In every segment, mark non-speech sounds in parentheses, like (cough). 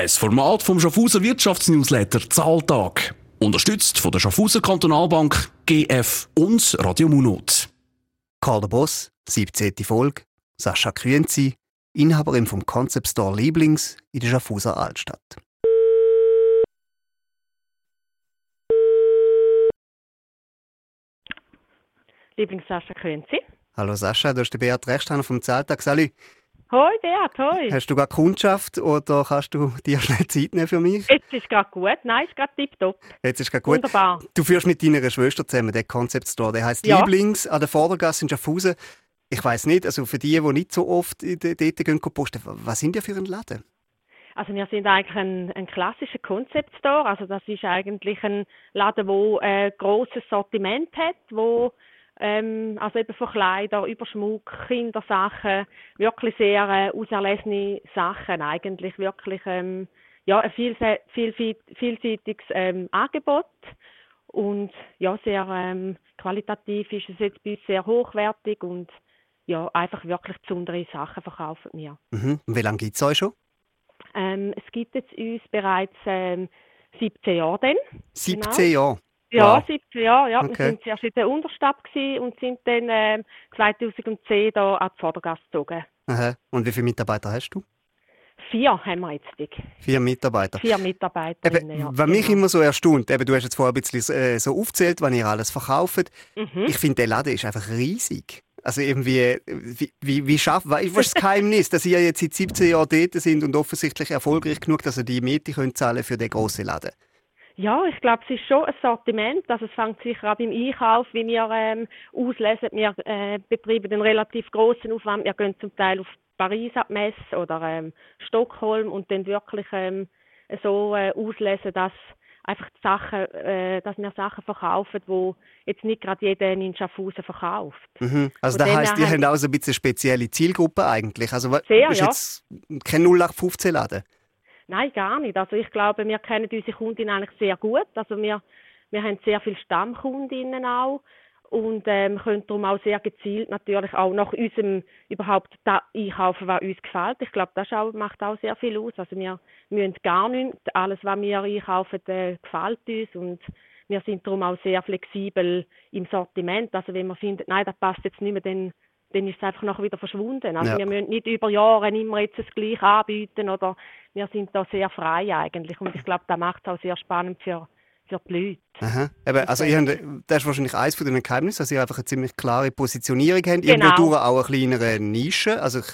Ein Format vom Schaffhauser Wirtschaftsnewsletter Zahltag. Unterstützt von der Schaffhauser Kantonalbank, GF und Radio Munot. Karl der Boss, 17. Folge. Sascha Krünzi, Inhaberin vom Concept Store Lieblings in der Schaffhauser Altstadt. Lieblings Sascha Krünzi. Hallo Sascha, du bist der Beat Rechsteiner vom Zahltag. Salut. Hoi Beat, hoi. Hast du gerade Kundschaft oder kannst du dir (laughs) schnell Zeit nehmen für mich? Jetzt ist gerade gut. Nein, ist gerade tipptopp. Jetzt ist gerade gut. Wunderbar. Du führst mit deiner Schwester zusammen den Concept Store. Der heißt Ja. Lieblings an der Vordergasse in Schaffhausen. Ich weiß nicht, also für die, die nicht so oft dort gehen posten, was sind die für ein Laden? Also wir sind eigentlich ein, ein klassischer Concept Store. Also das ist eigentlich ein Laden, wo ein grosses Sortiment hat, wo ähm, also eben von Kleider, über Schmuck, Kindersachen, wirklich sehr äh, auserlesene Sachen eigentlich, wirklich ähm, ja, ein vielse- vielfalt- vielseitiges ähm, Angebot und ja, sehr ähm, qualitativ ist es jetzt bei uns sehr hochwertig und ja, einfach wirklich besondere Sachen verkaufen wir. Mhm. Und wie lange gibt es euch schon? Ähm, es gibt jetzt uns bereits ähm, 17 Jahre dann. 17 Jahre. Ja, Wow. 17 Jahre. Ja. Okay. Wir sind zuerst in der Unterstadt und sind dann ähm, 2010 da an die Vordergasse gezogen. Aha. Und wie viele Mitarbeiter hast du? Vier haben wir jetzt. Vier Mitarbeiter. Vier Mitarbeiterinnen. Eben, ja. was mich genau. immer so erstaunt, eben, du hast jetzt vorher ein bisschen äh, so aufgezählt, was ihr alles verkauft. Mhm. Ich finde, der Laden ist einfach riesig. Also irgendwie, äh, wie, wie, wie schafft, was ist das Geheimnis, dass ihr jetzt seit 17 Jahren dort sind und offensichtlich erfolgreich genug, dass ihr die Miete könnt zahlen für den grossen Laden? Ja, ich glaube, es ist schon ein Sortiment. Also es fängt sicher an beim Einkauf, wie wir ähm, auslesen. Wir äh, betreiben einen relativ großen Aufwand. Wir gehen zum Teil auf Paris Messe oder ähm, Stockholm und dann wirklich ähm, so äh, auslesen, dass einfach die Sachen, äh, dass wir Sachen verkaufen, wo jetzt nicht gerade jeder in Schaffhausen verkauft. Mhm. Also Von das heisst, ihr haben- auch so ein bisschen spezielle Zielgruppe eigentlich. Also Sehr, ist ja. jetzt kein 0815 Laden. Nein, gar nicht. Also ich glaube, wir kennen unsere Kundinnen eigentlich sehr gut. Also wir, wir haben sehr viele Stammkundinnen auch und ähm, können darum auch sehr gezielt natürlich auch nach unserem überhaupt da einkaufen, was uns gefällt. Ich glaube, das auch, macht auch sehr viel aus. Also wir müssen gar nichts. Alles, was wir einkaufen, äh, gefällt uns und wir sind darum auch sehr flexibel im Sortiment. Also wenn man findet, nein, das passt jetzt nicht mehr, dann dann ist es einfach nachher wieder verschwunden. Also Ja. wir müssen nicht über Jahre immer jetzt das Gleiche anbieten oder wir sind da sehr frei eigentlich und ich glaube, das macht es auch sehr spannend für, für die Leute. Aha. Eben, also ihr habt, das ist wahrscheinlich eines von den Geheimnissen, dass ihr einfach eine ziemlich klare Positionierung habt. Ihr Genau. durch auch eine kleinere Nische. Also ich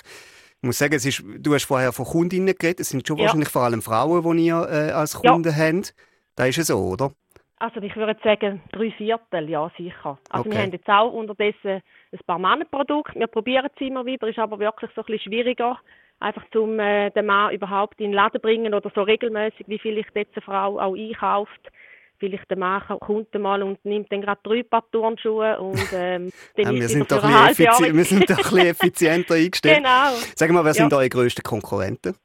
muss sagen, es ist, du hast vorher von Kundinnen geredet. Es sind schon Ja. wahrscheinlich vor allem Frauen, die ihr äh, als Ja. Kunden habt. Das ist ja so, oder? Also ich würde sagen, drei Viertel, ja sicher. Also Okay. wir haben jetzt auch unterdessen ein paar Männerprodukte. Wir probieren es immer wieder, ist aber wirklich so ein bisschen schwieriger, einfach zum äh, den Mann überhaupt in den Laden bringen oder so regelmäßig, wie vielleicht jetzt eine Frau auch einkauft. Vielleicht der Mann kommt mal und nimmt dann gerade drei Paar Turnschuhe und ähm, (laughs) dann Ja, ist wir, sind doch ein wir sind doch ein bisschen (laughs) effizienter eingestellt. Genau. Sag mal, wer sind Ja. eure grössten Konkurrenten?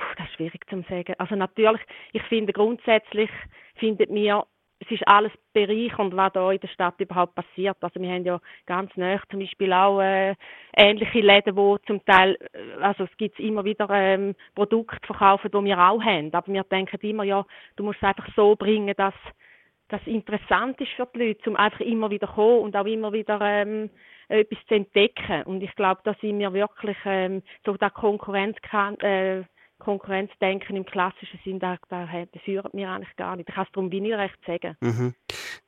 Puh, das ist schwierig zu sagen. Also natürlich, ich finde grundsätzlich, findet mir, es ist alles bereichernd, was da in der Stadt überhaupt passiert. Also wir haben ja ganz nah zum Beispiel auch äh, ähnliche Läden, wo zum Teil, äh, also es gibt immer wieder ähm, Produkte verkaufen, die wir auch haben. Aber wir denken immer, ja, du musst es einfach so bringen, dass das interessant ist für die Leute, um einfach immer wieder kommen und auch immer wieder ähm, etwas zu entdecken. Und ich glaube, da sind wir wirklich ähm, so da Konkurrenz äh, Konkurrenzdenken im klassischen Sinn, da, da, da führen wir eigentlich gar nicht. Ich kann es darum wie nicht recht sagen. Mhm.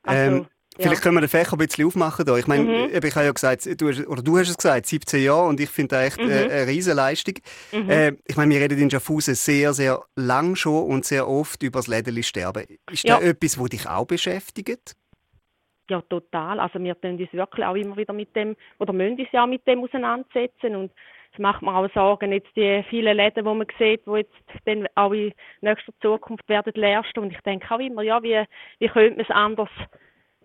Also, ähm, ja. Vielleicht können wir den Fächer ein bisschen aufmachen. Da. Ich meine, Mhm. ich habe ja gesagt, du hast, oder du hast es gesagt, 17 Jahre und ich finde das echt Mhm. äh, eine Riesenleistung. Mhm. Äh, ich meine, wir reden in Schaffhausen sehr, sehr lang schon und sehr oft über das Lädeli sterben. Ist Ja. das etwas, das dich auch beschäftigt? Ja, total. Also wir tun uns wirklich auch immer wieder mit dem, oder müssen uns ja auch mit dem auseinandersetzen und es macht mir auch Sorgen, jetzt die vielen Läden, die man sieht, die jetzt dann auch in nächster Zukunft werden leer stehen. Und ich denke auch immer, ja, wie, wie könnte man es anders,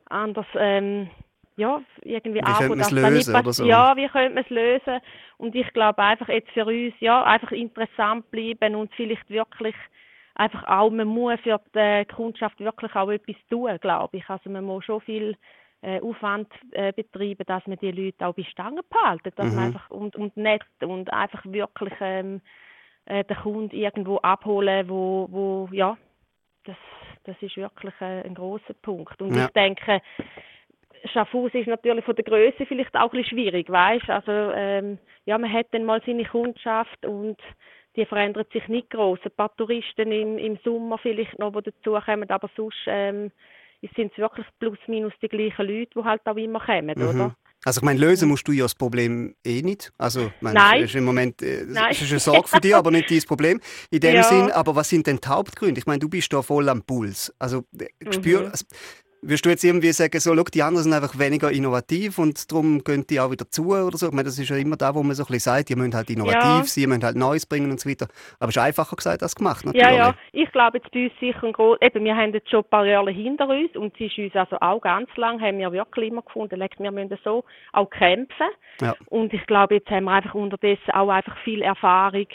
anders ähm, ja, irgendwie man es dass da nicht lösen oder pass- so? Ja, wie könnte man es lösen? Und ich glaube einfach jetzt für uns, ja, einfach interessant bleiben und vielleicht wirklich einfach auch, man muss für die Kundschaft wirklich auch etwas tun, glaube ich. Also man muss schon viel äh, Aufwand äh, betreiben, dass man die Leute auch bei Stangen behalten, dass Mhm. man einfach und, und nett und einfach wirklich ähm, äh, den Kunden irgendwo abholen, wo, wo ja, das, das ist wirklich ein, ein großer Punkt. Und ja. ich denke, Schaffhausen ist natürlich von der Größe vielleicht auch ein bisschen schwierig, weißt? Also ähm, ja, man hat dann mal seine Kundschaft und die verändert sich nicht groß. Ein paar Touristen im, im Sommer vielleicht noch, die dazukommen, aber sonst ähm, sind es wirklich plus minus die gleichen Leute, die halt auch immer kommen, mhm. oder? Also ich meine, lösen musst du ja das Problem eh nicht. Also ich meine, Nein. Das ist im Moment äh, Nein. ist eine Sorge für dich, (laughs) aber nicht dein Problem. In dem ja. Sinn, aber was sind denn die Hauptgründe? Ich meine, du bist da voll am Puls. Also mhm. spür, also, Wirst du jetzt irgendwie sagen, so, die anderen sind einfach weniger innovativ und darum gehen die auch wieder zu oder so? Ich meine, das ist ja immer da, wo man so ein bisschen sagt, die müssen halt innovativ ja. sein, die müssen halt Neues bringen und so weiter. Aber es ist einfacher gesagt als gemacht, natürlich. Ja, ja. Ich glaube jetzt bei uns sicher ein groß, eben, wir haben jetzt schon ein paar Jahre hinter uns und es ist uns also auch ganz lang, haben wir wirklich immer gefunden, wir müssen so auch kämpfen. Ja. Und ich glaube, jetzt haben wir einfach unterdessen auch einfach viel Erfahrung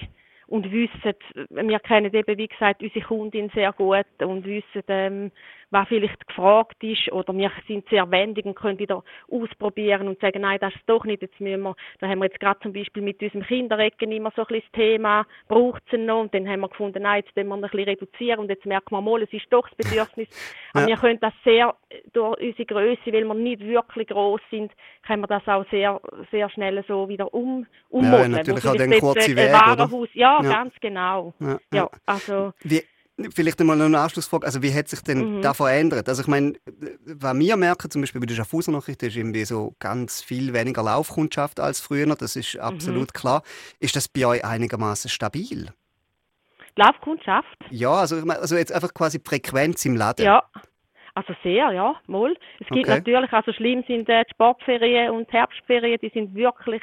und wissen, wir kennen eben, wie gesagt, unsere Kundin sehr gut und wissen, ähm, was vielleicht gefragt ist oder wir sind sehr wendig und können wieder ausprobieren und sagen, nein, das ist doch nicht, jetzt müssen wir, da haben wir jetzt gerade zum Beispiel mit unserem Kinderecken immer so ein bisschen das Thema, braucht es noch und dann haben wir gefunden, nein, jetzt müssen wir ein bisschen reduzieren und jetzt merken wir mal, es ist doch das Bedürfnis. Ja. Aber wir können das sehr, durch unsere Größe, weil wir nicht wirklich groß sind, können wir das auch sehr, sehr schnell so wieder um, ummodeln. Ja, natürlich auch den kurzen Weg, Warenhaus, ja, ja, ganz genau. Ja, ja. also... Wie Vielleicht einmal noch eine Anschlussfrage. Also, wie hat sich denn mhm. da verändert? Also, ich meine, was wir merken, zum Beispiel bei der Schaffhauser Nachricht, ist irgendwie so ganz viel weniger Laufkundschaft als früher. Das ist absolut mhm. klar. Ist das bei euch einigermaßen stabil? Laufkundschaft? Ja, also, also jetzt einfach quasi Frequenz im Laden. Ja. Also sehr, ja, mal. Es gibt okay. natürlich, also schlimm sind äh, die Sportferien und Herbstferien, die sind wirklich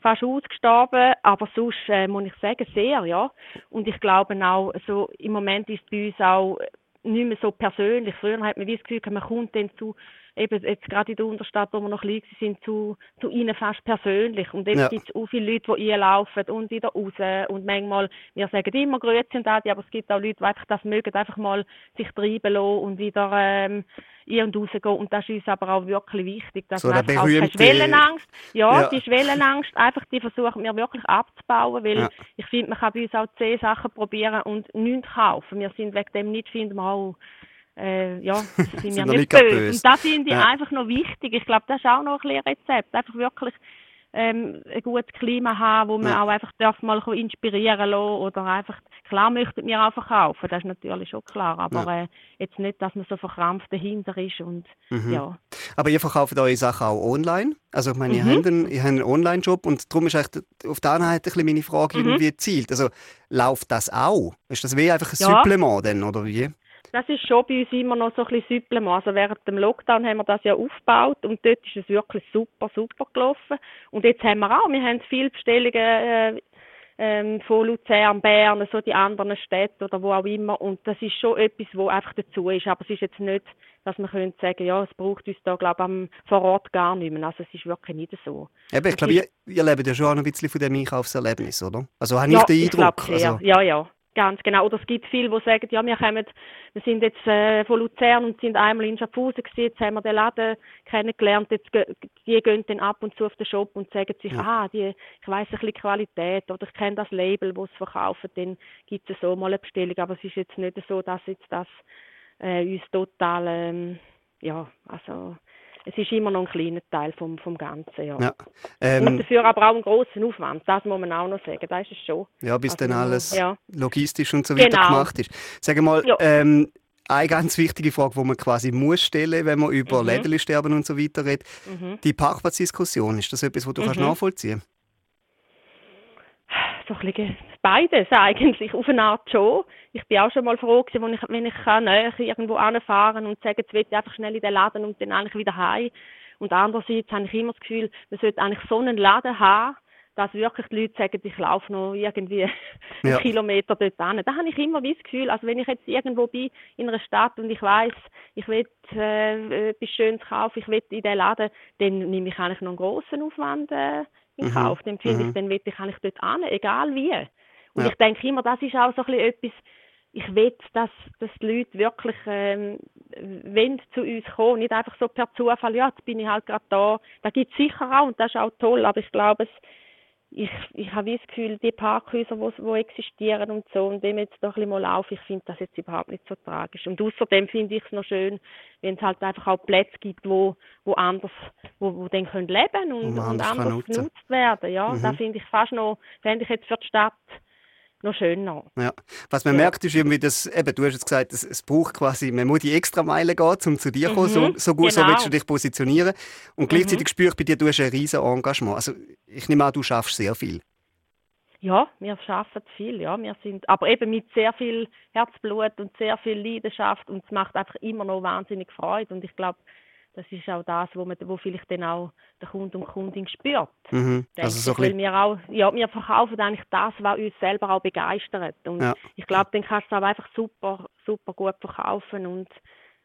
fast ausgestorben, aber sonst äh, muss ich sagen, sehr, ja. Und ich glaube auch, so im Moment ist bei uns auch nicht mehr so persönlich. Früher hat man wie das Gefühl, man kommt dann zu eben jetzt gerade in der Unterstadt, wo wir noch liegen, sind zu, zu ihnen fast persönlich. Und jetzt ja. gibt es auch viele Leute, die einlaufen und wieder raus. Und manchmal, wir sagen immer Grüezi und Adi, aber es gibt auch Leute, die einfach das mögen, einfach mal sich treiben lassen und wieder ähm, ein- und rausgehen. Und das ist uns aber auch wirklich wichtig, dass so man einfach auch keine Schwellenangst, ja, ja, die Schwellenangst, einfach die versuchen wir wirklich abzubauen, weil ja. ich finde, man kann bei uns auch zehn Sachen probieren und nichts kaufen. Wir sind wegen dem nicht, finden wir auch, äh, ja, (laughs) sind wir nicht böse. böse. Und das finde ich ja. einfach noch wichtig. Ich glaube, das ist auch noch ein Rezept. Einfach wirklich ähm, ein gutes Klima haben, wo man ja. auch einfach darf mal inspirieren lassen oder einfach, klar möchten wir auch verkaufen, das ist natürlich schon klar, aber ja. äh, jetzt nicht, dass man so verkrampft dahinter ist und mhm. ja. Aber ihr verkauft eure Sachen auch online? Also ich meine, ihr mhm. habt einen, einen Online-Job und darum ist echt auf der anderen Seite meine Frage mhm. irgendwie zielt. Also läuft das auch? Ist das wie einfach ein ja. Supplement denn, oder wie? Das ist schon bei uns immer noch so ein bisschen Supplement. Also während dem Lockdown haben wir das ja aufgebaut und dort ist es wirklich super, super gelaufen. Und jetzt haben wir auch, wir haben viele Bestellungen äh, ähm, von Luzern, Bern, so die anderen Städte oder wo auch immer. Und das ist schon etwas, wo einfach dazu ist. Aber es ist jetzt nicht, dass man könnte sagen, ja, es braucht uns da, glaube ich, vor Ort gar nicht mehr. Also es ist wirklich nicht so. Eben, ich glaube, ihr, ihr lebt ja schon auch ein bisschen von dem Einkaufserlebnis, oder? Also habe ja, ich den Eindruck? Ich also... Ja, ja. Ganz genau. Oder es gibt viele, die sagen, ja, wir kommen, wir sind jetzt äh, von Luzern und sind einmal in Schaffhausen gewesen, jetzt haben wir den Laden kennengelernt, jetzt die gehen dann ab und zu auf den Shop und sagen sich, ja. ah, die, ich weiss ein bisschen Qualität oder ich kenne das Label, das es verkaufen, dann gibt es so mal eine Bestellung, aber es ist jetzt nicht so, dass jetzt das äh, uns total, ähm, ja, also es ist immer noch ein kleiner Teil vom, vom Ganzen. Ja. ja ähm, und dafür aber auch einen grossen Aufwand, das muss man auch noch sagen, das ist es schon. Ja, bis also, dann alles ja. logistisch und so weiter genau. gemacht ist. Sag mal, ja. ähm, eine ganz wichtige Frage, die man quasi muss stellen, wenn man über mhm. Lädensterben und so weiter redet. Mhm. Die Parkplatzdiskussion, ist das etwas, was du mhm. kannst nachvollziehen so ein bisschen beides (laughs) eigentlich, auf eine Art schon. Ich bin auch schon mal froh gewesen, wenn ich, wenn ich kann, näher irgendwo anfahren und sagen, jetzt will ich einfach schnell in den Laden und dann eigentlich wieder heim. Und andererseits habe ich immer das Gefühl, man sollte eigentlich so einen Laden haben, dass wirklich die Leute sagen, ich laufe noch irgendwie (laughs) ja. einen Kilometer dort hin. Da habe ich immer das Gefühl, also wenn ich jetzt irgendwo bin in einer Stadt und ich weiß, ich will äh, etwas Schönes kaufen, ich will in den Laden, dann nehme ich eigentlich noch einen grossen Aufwand äh, in mhm. Kauf. Dann finde mhm. ich, dann will ich eigentlich dort hin, egal wie. Und ja. ich denke immer, das ist auch so ein bisschen etwas, ich will, dass, dass die Leute wirklich ähm, wenn zu uns kommen, nicht einfach so per Zufall, ja, jetzt bin ich halt gerade da. Da gibt es sicher auch und das ist auch toll, aber ich glaube, es, ich, ich habe das Gefühl, die Parkhäuser, die wo existieren und so, und dem jetzt doch ein bisschen mal laufen, ich finde das jetzt überhaupt nicht so tragisch. Und außerdem finde ich es noch schön, wenn es halt einfach auch Plätze gibt, wo, wo anders, wo, wo dann können leben und, und anders, genutzt werden. Ja, mhm. da finde ich fast noch, fände ich jetzt für die Stadt noch schöner. Ja. Was man ja. merkt, ist irgendwie, dass, eben, du hast jetzt gesagt, es, es braucht quasi, man muss die extra Meile gehen, um zu dir zu kommen, so, mhm. so gut, genau. so willst du dich positionieren. Und gleichzeitig mhm. spüre ich bei dir, du hast ein riesen Engagement. Also ich nehme an, du schaffst sehr viel. Ja, wir schaffen viel, ja. Wir sind, aber eben mit sehr viel Herzblut und sehr viel Leidenschaft und es macht einfach immer noch wahnsinnig Freude und ich glaube, das ist auch das, wo, man, wo vielleicht dann auch der Kunde und Kundin spürt. Mhm. Also so weil wir auch, ja, wir verkaufen eigentlich das, was uns selber auch begeistert. Und ja. ich glaube, dann kannst du auch einfach super, super gut verkaufen und,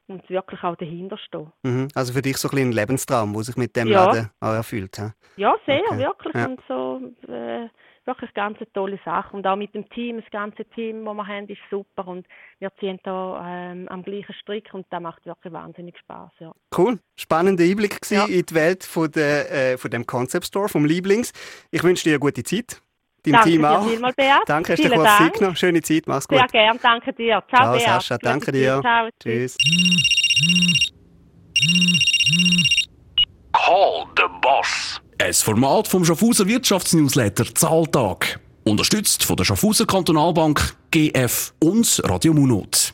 und wirklich auch dahinter stehen. Mhm. Also für dich so ein, ein Lebenstraum, der sich mit dem ja. Laden auch erfüllt. Ja, ja sehr, okay. wirklich. Ja. Und so, äh, wirklich ganz eine tolle Sache. Und auch mit dem Team, das ganze Team, das wir haben, ist super. Und wir ziehen da ähm, am gleichen Strick und das macht wirklich wahnsinnig Spaß. Ja. Cool. Spannender Einblick ja. in die Welt von, der, äh, von dem Concept Store, vom Lieblings. Ich wünsche dir eine gute Zeit. Deinem danke Team auch. Dir Beat. Danke, hast du kurz Zeit genommen. Schöne Zeit, mach's gut. Sehr gern, danke dir. Ciao, Ciao Sascha, danke dir. Ciao, tschüss. Call the Boss. Ein Format vom Schaffhauser Wirtschaftsnewsletter Zahltag. Unterstützt von der Schaffhauser Kantonalbank, GF und Radio Munot.